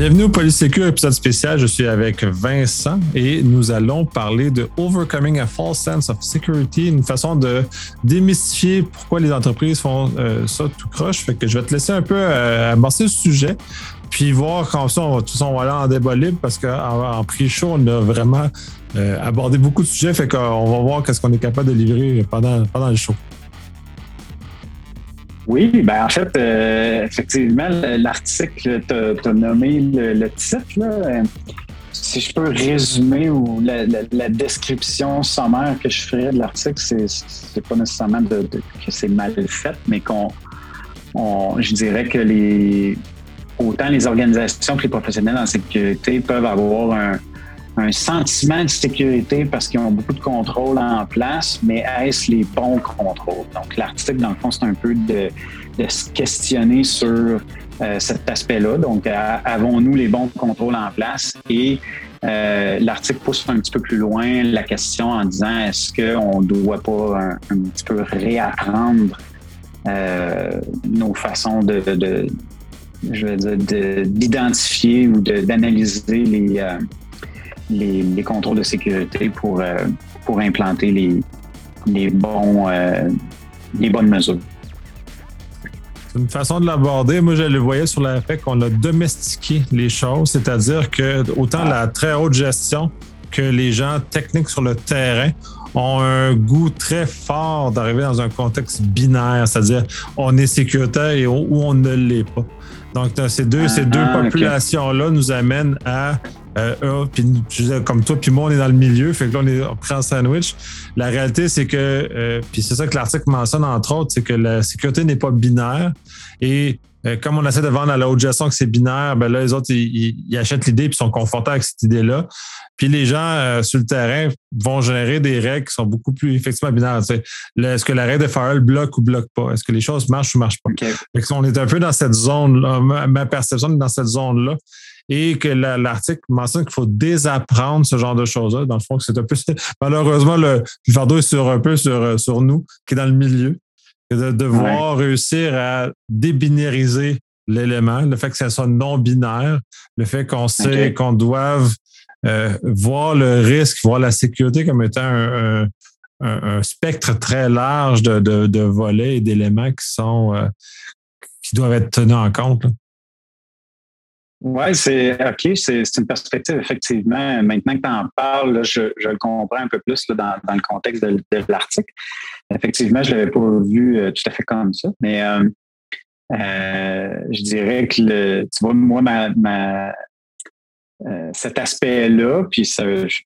Bienvenue au Polysécure, épisode spécial. Je suis avec Vincent et nous allons parler de Overcoming a False Sense of Security, une façon de démystifier pourquoi les entreprises font euh, ça tout croche. Fait que je vais te laisser un peu euh, le sujet, puis voir quand on va, tout va aller en débat libre parce qu'en en, pré-show, on a vraiment euh, abordé beaucoup de sujets. Fait qu'on va voir qu'est-ce qu'on est capable de livrer pendant, pendant le show. Oui, ben en fait, euh, effectivement, l'article, tu as, nommé le, titre. Si je peux résumer ou la, description sommaire que je ferais de l'article, c'est pas nécessairement de, que c'est mal fait, mais qu'on, je dirais que les autant les organisations que les professionnels en sécurité peuvent avoir un, un sentiment de sécurité parce qu'ils ont beaucoup de contrôles en place, mais est-ce les bons contrôles? Donc, l'article, dans le fond, c'est un peu de, se questionner sur euh, cet aspect-là. Donc, avons-nous les bons contrôles en place? Et euh, l'article pousse un petit peu plus loin la question en disant est-ce qu'on ne doit pas un, petit peu réapprendre euh, nos façons de, je dire, d'identifier ou d'analyser les, les, contrôles de sécurité pour, euh, pour implanter les, les, bons, euh, les bonnes mesures. C'est une façon de l'aborder. Moi, je le voyais sur le fait qu'on a domestiqué les choses, c'est-à-dire que autant la très haute gestion que les gens techniques sur le terrain ont un goût très fort d'arriver dans un contexte binaire, c'est-à-dire on est sécuritaire et ou on ne l'est pas. Donc, ces deux, ces deux ah, populations-là nous amènent à euh, comme toi puis moi, on est dans le milieu, fait que là, on est pris en sandwich. La réalité, c'est que, euh, puis c'est ça que l'article mentionne, entre autres, c'est que la sécurité n'est pas binaire. Et euh, comme on essaie de vendre à la haute gestion que c'est binaire, ben là, les autres, ils, achètent l'idée puis sont confortables avec cette idée-là. Puis les gens euh, sur le terrain vont générer des règles qui sont beaucoup plus effectivement binaires. Est-ce que la règle de firewall bloque ou bloque pas? Est-ce que les choses marchent ou marchent pas? on est un peu dans cette zone-là. Ma perception est dans cette zone-là et que l'article mentionne qu'il faut désapprendre ce genre de choses-là. Dans le fond, c'est un peu malheureusement le, fardeau est sur un peu sur, sur nous qui est dans le milieu. De devoir réussir à débinériser l'élément, le fait que ça soit non binaire, le fait qu'on sait qu'on doive euh, voir le risque, voir la sécurité comme étant un, spectre très large de, de, volets et d'éléments qui sont euh, qui doivent être tenus en compte. Oui, c'est OK, c'est une perspective, effectivement. Maintenant que tu en parles, je, le comprends un peu plus dans, le contexte de, l'article. Effectivement, je ne l'avais pas vu euh, tout à fait comme ça, mais euh, euh, je dirais que tu vois, moi, ma, cet aspect-là, puis ça, je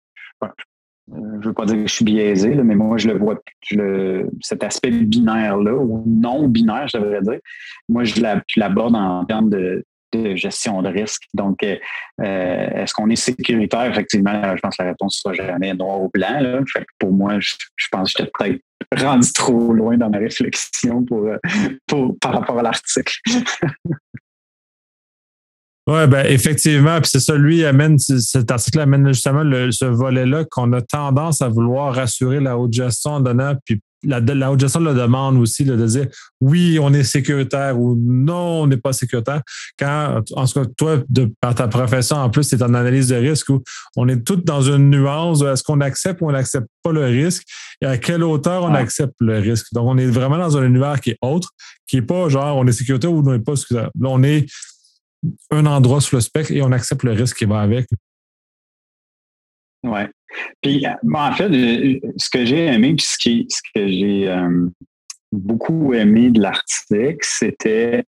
ne veux pas dire que je suis biaisé, mais moi, je le vois, je cet aspect binaire-là, ou non binaire, je devrais dire, moi, je l'aborde en termes de de gestion de risque. Donc, euh, euh, est-ce qu'on est sécuritaire? Effectivement, je pense que la réponse ne sera jamais noir ou blanc. Pour moi, je, pense que j'étais peut-être rendu trop loin dans ma réflexion pour, euh, par rapport à l'article. Oui, ben effectivement, puis c'est ça, lui amène, cet article amène justement ce volet-là qu'on a tendance à vouloir rassurer la haute gestion en donnant, la, la haute gestion le demande aussi de dire oui, on est sécuritaire ou non, on n'est pas sécuritaire. Quand, en tout cas, toi, de, par ta profession, en plus, c'est en analyse de risque où on est tous dans une nuance est-ce qu'on accepte ou on n'accepte pas le risque et à quelle hauteur on accepte le risque? Donc, on est vraiment dans un univers qui est autre, qui n'est pas genre on est sécuritaire ou on n'est pas sécuritaire. Là, on est un endroit sur le spectre et on accepte le risque qui va avec. Oui. Puis, euh, en fait, euh, ce que j'ai aimé, puis ce, qui, ce que j'ai euh, beaucoup aimé de l'article, c'était,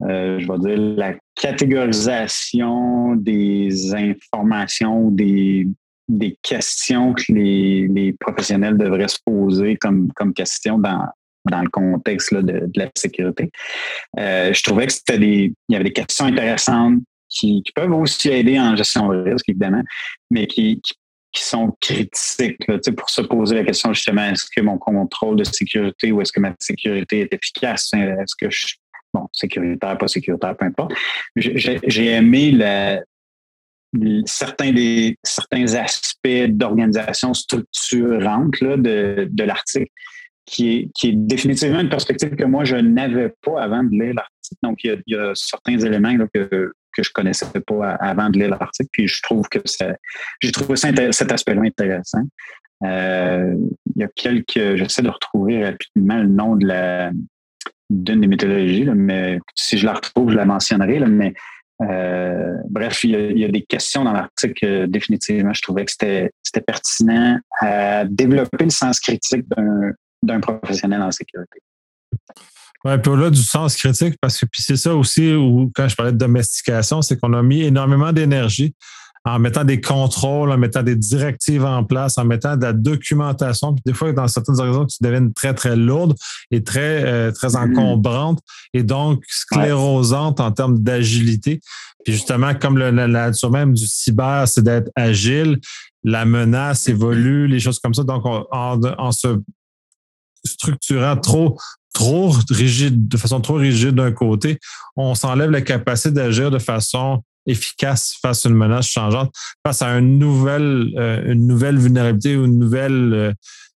je vais dire, la catégorisation des informations, des, des questions que les, les, professionnels devraient se poser comme, comme question dans, dans le contexte de, la sécurité. je trouvais que c'était des, il y avait des questions intéressantes qui, qui, peuvent aussi aider en gestion de risque, évidemment, mais qui, qui qui sont critiques pour se poser la question justement est-ce que mon contrôle de sécurité ou est-ce que ma sécurité est efficace? Est-ce que je suis bon sécuritaire, pas sécuritaire, peu importe. J'ai aimé certains des certains aspects d'organisation structurante là, de, de l'article qui est, qui est définitivement une perspective que moi je n'avais pas avant de lire l'article. Donc il y, a, certains éléments là, que que je connaissais pas avant de lire l'article. Puis je trouve que j'ai trouvé cet aspect-là intéressant. Euh, il y a quelques, j'essaie de retrouver rapidement le nom de la d'une des méthodologies, mais si je la retrouve, je la mentionnerai. mais euh, bref, il y, a, des questions dans l'article. définitivement, je trouvais que c'était pertinent à développer le sens critique d'un professionnel en sécurité. Oui, puis au-delà du sens critique, parce que puis c'est ça aussi où, quand je parlais de domestication, c'est qu'on a mis énormément d'énergie en mettant des contrôles, en mettant des directives en place, en mettant de la documentation. Puis des fois, dans certaines organisations, tu deviennent très, très lourdes et très, euh, très mm-hmm. encombrantes et donc sclérosantes en termes d'agilité. Puis justement, comme le, la nature même du cyber, c'est d'être agile, la menace évolue, les choses comme ça. Donc, en, en se structurant trop trop rigide, de façon trop rigide d'un côté, on s'enlève la capacité d'agir de façon efficace face à une menace changeante, face à une nouvelle, euh, une nouvelle vulnérabilité ou une nouvelle euh,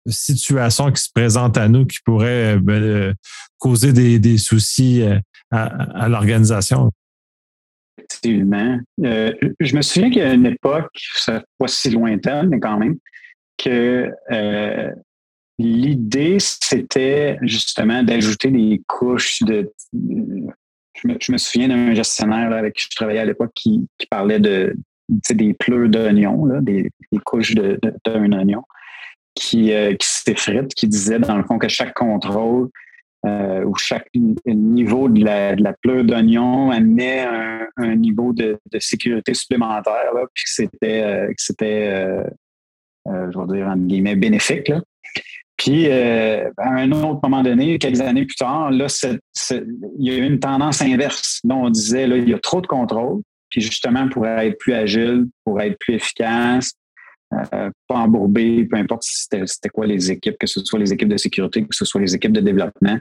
situation qui se présente à nous qui pourrait euh, ben, causer des, soucis à, l'organisation. Effectivement. je me souviens qu'il y a une époque, ça pas si lointaine, mais quand même, que l'idée, c'était justement d'ajouter des couches de je me, souviens d'un gestionnaire avec qui je travaillais à l'époque qui, parlait de des pleurs d'oignons, des, couches d'un de, oignon, qui, euh, qui s'effritent, qui disait dans le fond que chaque contrôle euh, ou chaque niveau de la, de la pleure d'oignon amenait un, niveau de, sécurité supplémentaire, puis que c'était, euh, c'était je vais dire, entre guillemets, bénéfique. Là. Puis, euh, à un autre moment donné, quelques années plus tard, là, il y a eu une tendance inverse. Là, on disait, là, il y a trop de contrôle. Puis, justement, pour être plus agile, pour être plus efficace, euh, pas embourbé, peu importe si c'était quoi les équipes, que ce soit les équipes de sécurité, que ce soit les équipes de développement.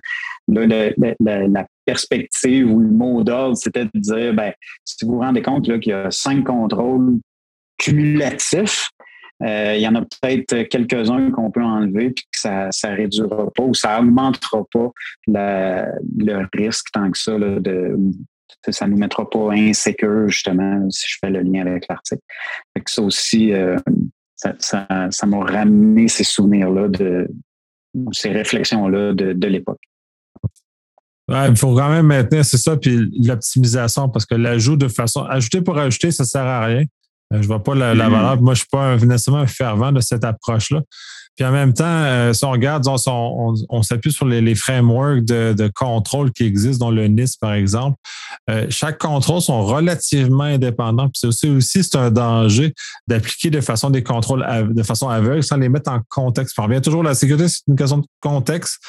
Là, la, perspective ou le mot d'ordre, c'était de dire, ben, si vous vous rendez compte qu'il y a cinq contrôles cumulatifs, il y en a peut-être quelques-uns qu'on peut enlever puis que ça ne réduira pas ou ça augmentera pas le risque tant que ça là, de ça nous mettra pas insécure justement si je fais le lien avec l'article. Ça aussi, euh, ça, m'a ramené ces souvenirs-là de ces réflexions-là de, l'époque. il faut quand même maintenir, c'est ça, puis l'optimisation, parce que l'ajout de façon. Ajouter pour ajouter, ça ne sert à rien. Euh, je ne vois pas la, mm-hmm. valeur. Moi, je ne suis pas nécessairement un fervent de cette approche-là. Puis en même temps, euh, si on regarde, on, s'appuie sur les, frameworks de, contrôle qui existent, dans le NIST, par exemple. Euh, chaque contrôle sont relativement indépendants. Puis c'est aussi, aussi c'est un danger d'appliquer de façon des contrôles de façon aveugle sans les mettre en contexte. On revient toujours la sécurité, c'est une question de contexte.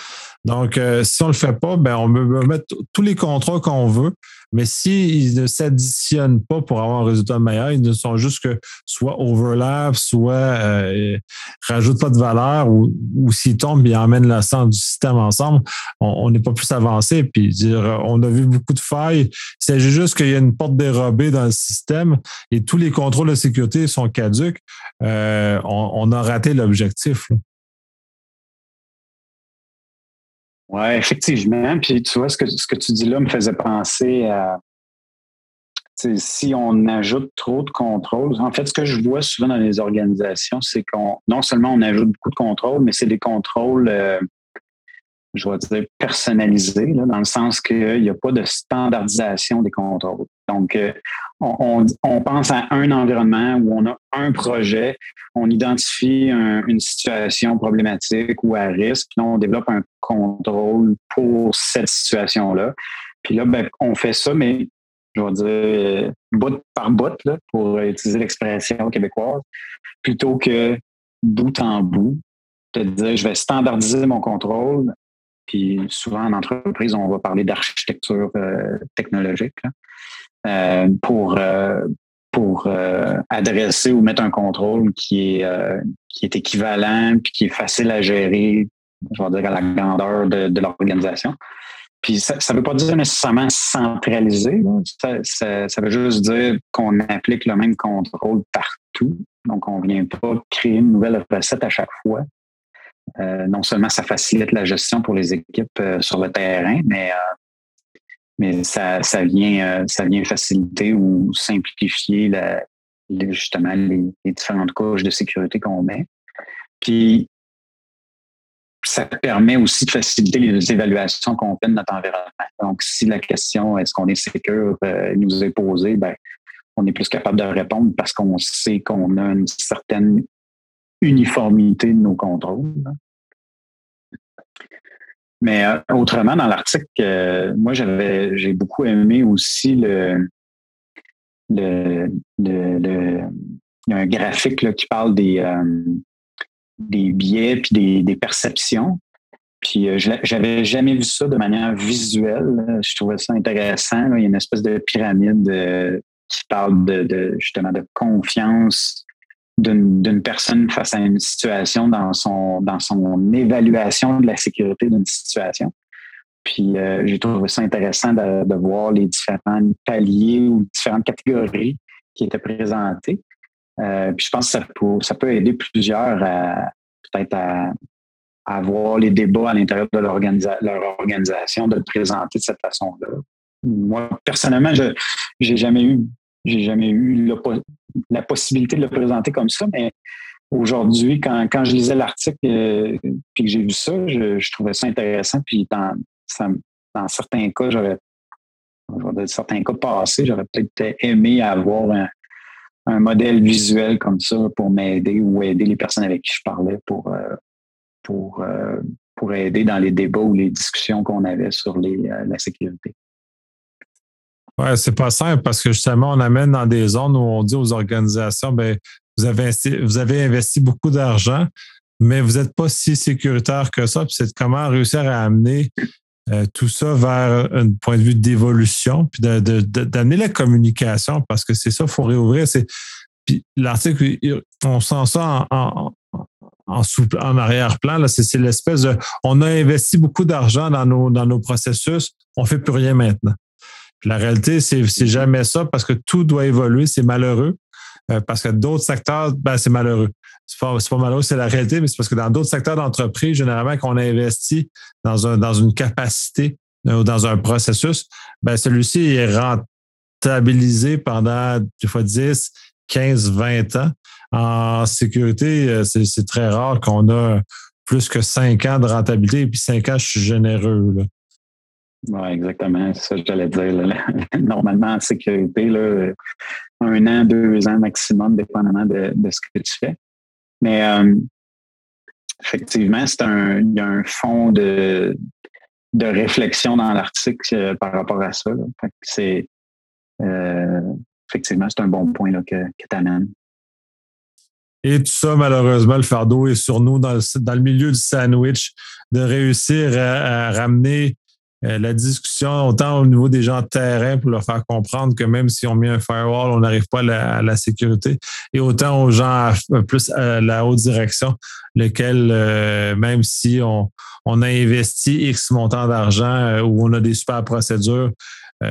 Donc, si on ne le fait pas, ben, on peut mettre tous les contrôles qu'on veut. Mais s'ils ne s'additionnent pas pour avoir un résultat meilleur, ils ne sont juste que soit overlap, soit euh, rajoutent pas de valeur ou, s'ils tombent, ils emmènent l'ensemble du système ensemble, on n'est pas plus avancé. Puis dire, on a vu beaucoup de failles. Il s'agit juste qu'il y a une porte dérobée dans le système et tous les contrôles de sécurité sont caduques. Euh, on, a raté l'objectif. Oui, effectivement. Puis tu vois, ce que, ce que tu dis là me faisait penser à si on ajoute trop de contrôles. En fait, ce que je vois souvent dans les organisations, c'est qu'on non seulement on ajoute beaucoup de contrôles, mais c'est des contrôles euh, je vais dire, personnalisé, dans le sens qu'il n'y a pas de standardisation des contrôles. Donc, euh, on, pense à un environnement où on a un projet, on identifie une situation problématique ou à risque, puis on développe un contrôle pour cette situation-là. Puis là, ben, on fait ça, mais je vais dire bout par bout, là, pour utiliser l'expression québécoise, plutôt que bout en bout, de dire je vais standardiser mon contrôle puis souvent en entreprise, on va parler d'architecture euh, technologique euh, pour, euh, pour adresser ou mettre un contrôle qui est, qui est équivalent puis qui est facile à gérer, je vais dire, à la grandeur de, l'organisation. Puis ça ne veut pas dire nécessairement centraliser. Ça, veut juste dire qu'on applique le même contrôle partout. Donc, on ne vient pas créer une nouvelle recette à chaque fois. Euh, non seulement ça facilite la gestion pour les équipes euh, sur le terrain, mais, euh, mais ça, ça, vient, ça vient faciliter ou simplifier la, justement les, différentes couches de sécurité qu'on met. Puis, ça permet aussi de faciliter les évaluations qu'on fait de notre environnement. Donc, si la question est-ce qu'on est sécure euh, nous est posée, ben, on est plus capable de répondre parce qu'on sait qu'on a une certaine uniformité de nos contrôles. Mais euh, autrement, dans l'article, euh, moi, j'avais j'ai beaucoup aimé aussi le, le, le, il y a un graphique qui parle des, euh, des biais puis des, perceptions. Puis euh, j'avais jamais vu ça de manière visuelle. Je trouvais ça intéressant. Il y a une espèce de pyramide euh, qui parle de, justement de confiance d'une personne face à une situation dans son dans son évaluation de la sécurité d'une situation. Puis euh, j'ai trouvé ça intéressant de, voir les différents paliers ou différentes catégories qui étaient présentées. Euh, puis je pense que ça peut, ça peut aider plusieurs à peut-être à, avoir les débats à l'intérieur de leur, organisation, de le présenter de cette façon-là. Moi, personnellement, je j'ai jamais eu j'ai jamais eu la possibilité de le présenter comme ça, mais aujourd'hui, quand, quand je lisais l'article euh, puis que j'ai vu ça, je, trouvais ça intéressant. Puis dans, certains cas, j'aurais, dans certains cas passés, j'aurais peut-être aimé avoir un, modèle visuel comme ça pour m'aider ou aider les personnes avec qui je parlais pour, euh, pour, euh, pour aider dans les débats ou les discussions qu'on avait sur euh, la sécurité. Ouais, c'est pas simple parce que justement, on amène dans des zones où on dit aux organisations, ben, vous avez, vous avez investi beaucoup d'argent, mais vous n'êtes pas si sécuritaire que ça. Puis c'est comment réussir à amener euh, tout ça vers un point de vue d'évolution, puis d'amener la communication, parce que c'est ça, il faut réouvrir. C'est, puis l'article, on sent ça en, en, en arrière-plan. c'est, l'espèce de. On a investi beaucoup d'argent dans nos, dans nos processus, on ne fait plus rien maintenant. La réalité, c'est, jamais ça parce que tout doit évoluer. C'est malheureux. Euh, parce que d'autres secteurs, ben, c'est malheureux c'est pas, pas malheureux, c'est la réalité, mais c'est parce que dans d'autres secteurs d'entreprise, généralement, qu'on investit dans une capacité euh, ou dans un processus, ben celui-ci est rentabilisé pendant des fois 10, 15, 20 ans. En sécurité, euh, c'est très rare qu'on a plus que 5 ans de rentabilité, et puis 5 ans, je suis généreux. Oui, exactement. C'est ça que j'allais dire. Normalement, en sécurité, là, un an, deux ans maximum, dépendamment de, de ce que tu fais. Mais euh, effectivement, c'est un, il y a un fond de, de réflexion dans l'article euh, par rapport à ça. C'est euh, effectivement, c'est un bon point là, que, que tu amènes. Et tout ça, malheureusement, le fardeau est sur nous dans le, dans le milieu du sandwich, de réussir à ramener euh, la discussion, autant au niveau des gens de terrain pour leur faire comprendre que même si on met un firewall, on n'arrive pas à la, sécurité, et autant aux gens plus à la haute direction, lesquels, euh, même si on, a investi X montant d'argent euh, ou on a des super procédures,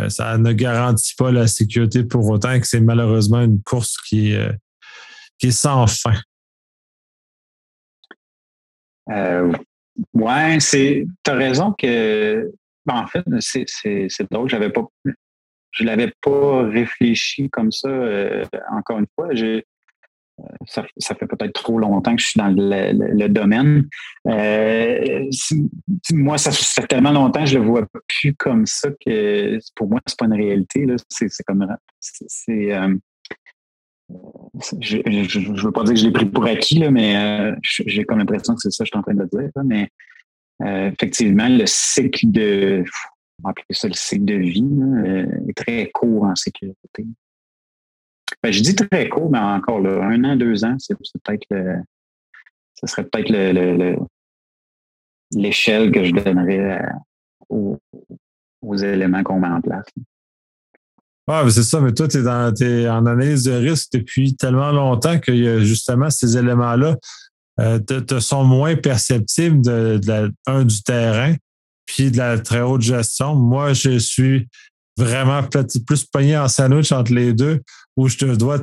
ça ne garantit pas la sécurité pour autant que c'est malheureusement une course qui, qui est sans fin. ouais, c'est. Raison que ben, en fait, c'est drôle. J'avais pas, je l'avais pas réfléchi comme ça. Euh, encore une fois, euh, ça, ça, fait peut-être trop longtemps que je suis dans le, domaine. Euh, moi, ça fait tellement longtemps que je le vois plus comme ça que pour moi, c'est pas une réalité. C'est comme c'est je ne veux pas dire que je l'ai pris pour acquis, là, mais j'ai comme l'impression que c'est ça que je suis en train de dire. Euh, effectivement, le cycle de, ça le cycle de vie, euh, est très court en sécurité. Ben, je dis très court, mais encore là, un an, deux ans, c'est peut-être le, ce serait peut-être le, l'échelle que je donnerais aux, éléments qu'on met en place. Ah, c'est ça, mais toi, tu es, en analyse de risque depuis tellement longtemps qu'il y a justement ces éléments-là euh, te, sont moins perceptibles de, la, un du terrain, puis de la très haute gestion. Moi, je suis vraiment plus pogné en sandwich entre les deux, où je te dois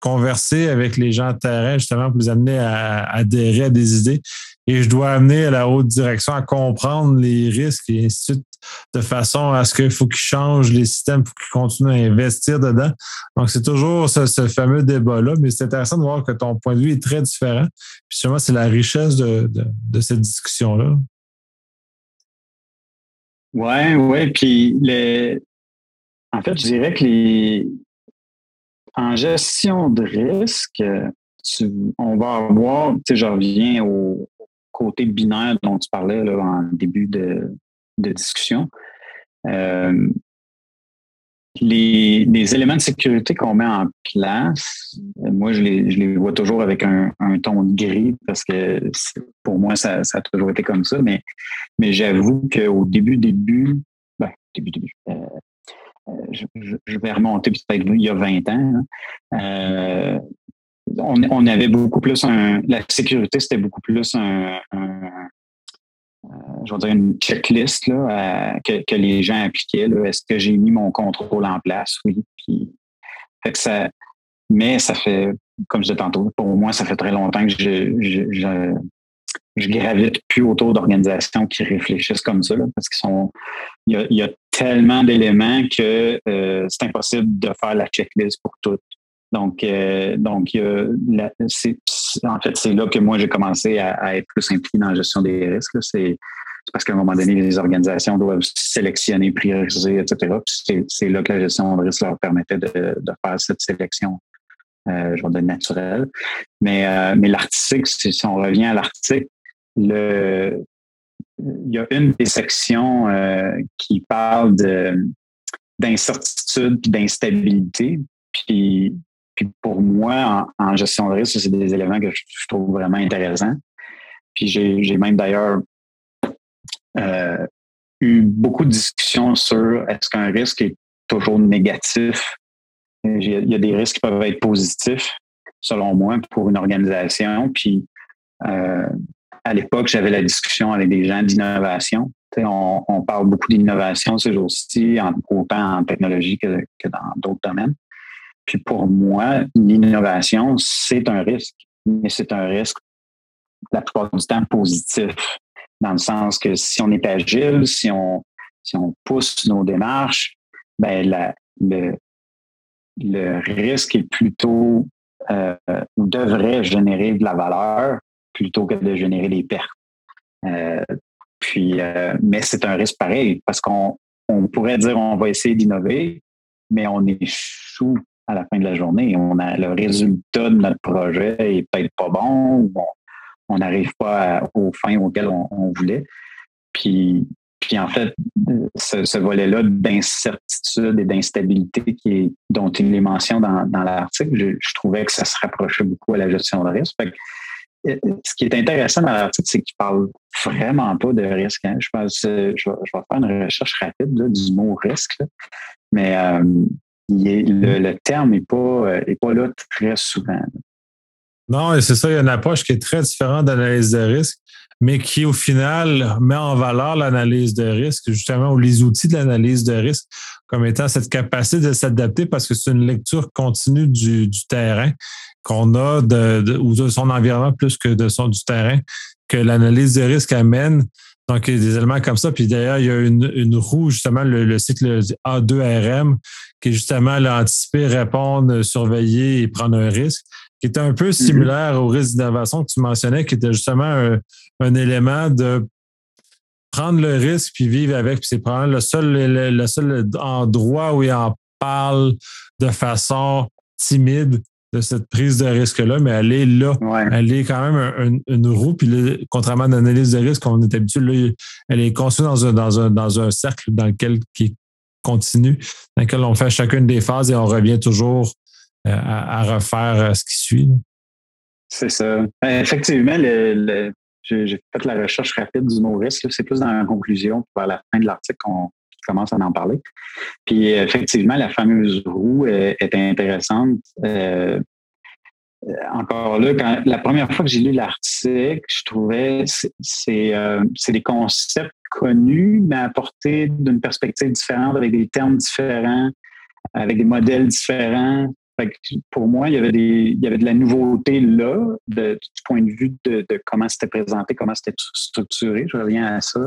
converser avec les gens de terrain, justement, pour les amener à, adhérer à des idées. Et je dois amener à la haute direction à comprendre les risques et ainsi de suite. De façon à ce qu'il faut qu'ils changent les systèmes pour qu'ils continuent à investir dedans. Donc, c'est toujours ce, fameux débat-là, mais c'est intéressant de voir que ton point de vue est très différent. Puis sûrement, c'est la richesse de, cette discussion-là. Oui, oui. Puis, en fait, je dirais que les, en gestion de risque, on va avoir, tu sais, je reviens au côté binaire dont tu parlais là, en début de, discussion. Euh, les, éléments de sécurité qu'on met en place, moi, je les, vois toujours avec un, ton gris parce que pour moi, ça, a toujours été comme ça. Mais, mais j'avoue qu'au début, début, ben, début, début, euh, euh, je, vais remonter peut-être il y a 20 ans. Hein. on, avait beaucoup plus un. La sécurité, c'était beaucoup plus un, je vais dire une checklist là, que, les gens appliquaient. Est-ce que j'ai mis mon contrôle en place? Oui. Puis, fait que ça, mais ça fait, comme je disais tantôt, pour moi, ça fait très longtemps que je, je, je, gravite plus autour d'organisations qui réfléchissent comme ça, parce qu'ils sont. Il y a, tellement d'éléments que euh, c'est impossible de faire la checklist pour toutes. Donc, euh, donc c'est, en fait, c'est là que moi, j'ai commencé à, être plus impliqué dans la gestion des risques. C'est, parce qu'à un moment donné, les organisations doivent sélectionner, prioriser, etc. c'est, là que la gestion de risque leur permettait de, faire cette sélection, euh, je vais dire naturelle. Mais, euh, mais l'article, si, on revient à l'article, le, il y a une des sections euh, qui parle de, d'incertitude et d'instabilité. Puis puis pour moi, en, gestion de risque, c'est des éléments que je, trouve vraiment intéressants. Puis j'ai même d'ailleurs euh, eu beaucoup de discussions sur est-ce qu'un risque est toujours négatif? Il y a des risques qui peuvent être positifs, selon moi, pour une organisation. Puis euh, à l'époque, j'avais la discussion avec des gens d'innovation. On, parle beaucoup d'innovation ces jours-ci, autant en technologie que dans d'autres domaines. Puis pour moi, l'innovation, c'est un risque, mais c'est un risque la plupart du temps positif, dans le sens que si on est agile, si on, si on pousse nos démarches, ben le, le risque est plutôt euh, devrait générer de la valeur plutôt que de générer des pertes. Euh, puis, euh, mais c'est un risque pareil parce qu'on on pourrait dire on va essayer d'innover, mais on échoue à la fin de la journée. On a le résultat de notre projet est peut-être pas bon, on n'arrive pas aux fins auxquelles on, voulait. Puis, puis en fait, ce, volet-là d'incertitude et d'instabilité dont il est mention dans, l'article, je, trouvais que ça se rapprochait beaucoup à la gestion de risque. Euh, ce qui est intéressant dans l'article, c'est qu'il parle vraiment pas de risque. Hein. Je pense, je, je, vais faire une recherche rapide du mot risque, mais euh, le, terme n'est pas, euh, pas là très souvent. Non, c'est ça, il y a une approche qui est très différente d'analyse de risque, mais qui, au final, met en valeur l'analyse de risque, justement, ou les outils de l'analyse de risque, comme étant cette capacité de s'adapter parce que c'est une lecture continue du, terrain qu'on a, de, ou de son environnement plus que de son du terrain, que l'analyse de risque amène donc, il y a des éléments comme ça. Puis d'ailleurs, il y a une, roue, justement, le, cycle A2RM, qui est justement l'anticiper, répondre, surveiller et prendre un risque, qui est un peu mm-hmm. similaire au risque d'innovation que tu mentionnais, qui était justement un, élément de prendre le risque puis vivre avec. Puis c'est probablement le seul, le seul endroit où il en parle de façon timide de cette prise de risque-là, mais elle est là. Elle est quand même une roue. Puis contrairement à l'analyse de risque, on est habitué, là, elle est construite dans un, dans, un, dans un cercle dans lequel qui continue, dans lequel on fait chacune des phases et on revient toujours euh, à, refaire euh, ce qui suit. C'est ça. Ben, effectivement, j'ai fait la recherche rapide du mot risque. C'est plus dans la conclusion, vers la fin de l'article, qu'on commence à en parler. Puis effectivement, la fameuse roue est, intéressante. Euh, encore là, quand, la première fois que j'ai lu l'article, je trouvais euh, c'est des concepts connus, mais apportés d'une perspective différente, avec des termes différents, avec des modèles différents. pour moi, il y, avait des, il y avait de la nouveauté là, du point de vue de, comment c'était présenté, comment c'était structuré. Je reviens à ça.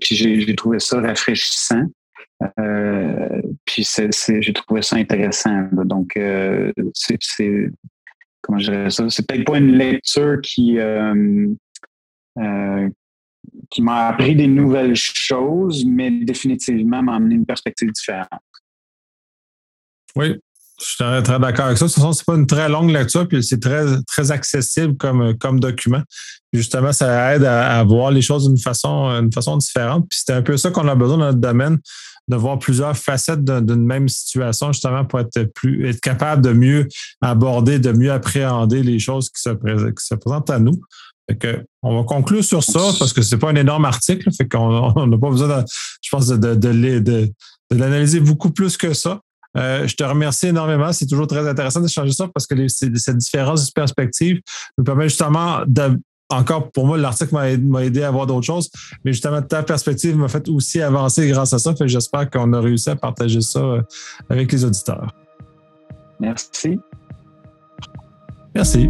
Puis j'ai trouvé ça rafraîchissant. puis j'ai trouvé ça intéressant. Donc, c'est comment je dirais ça? C'est peut-être pas une lecture qui, qui m'a appris des nouvelles choses, mais définitivement m'a amené une perspective différente. Oui, je suis très, d'accord avec ça. De toute façon, c'est pas une très longue lecture, puis c'est très, très accessible comme, comme document. Justement, ça aide à, voir les choses d'une façon, une façon différente. Puis c'est un peu ça qu'on a besoin dans notre domaine, de voir plusieurs facettes d'une même situation, justement, pour être plus être capable de mieux aborder, de mieux appréhender les choses qui se, présentent à nous on va conclure sur ça parce que c'est pas un énorme article. Fait qu'on n'a pas besoin, je pense, de, l'analyser beaucoup plus que ça. Euh, je te remercie énormément. C'est toujours très intéressant d'échanger ça parce que cette différence de perspective nous permet justement de, encore pour moi, l'article m'a aidé à voir d'autres choses, mais justement, ta perspective m'a fait aussi avancer grâce à ça. j'espère qu'on a réussi à partager ça euh, avec les auditeurs. Merci. Merci.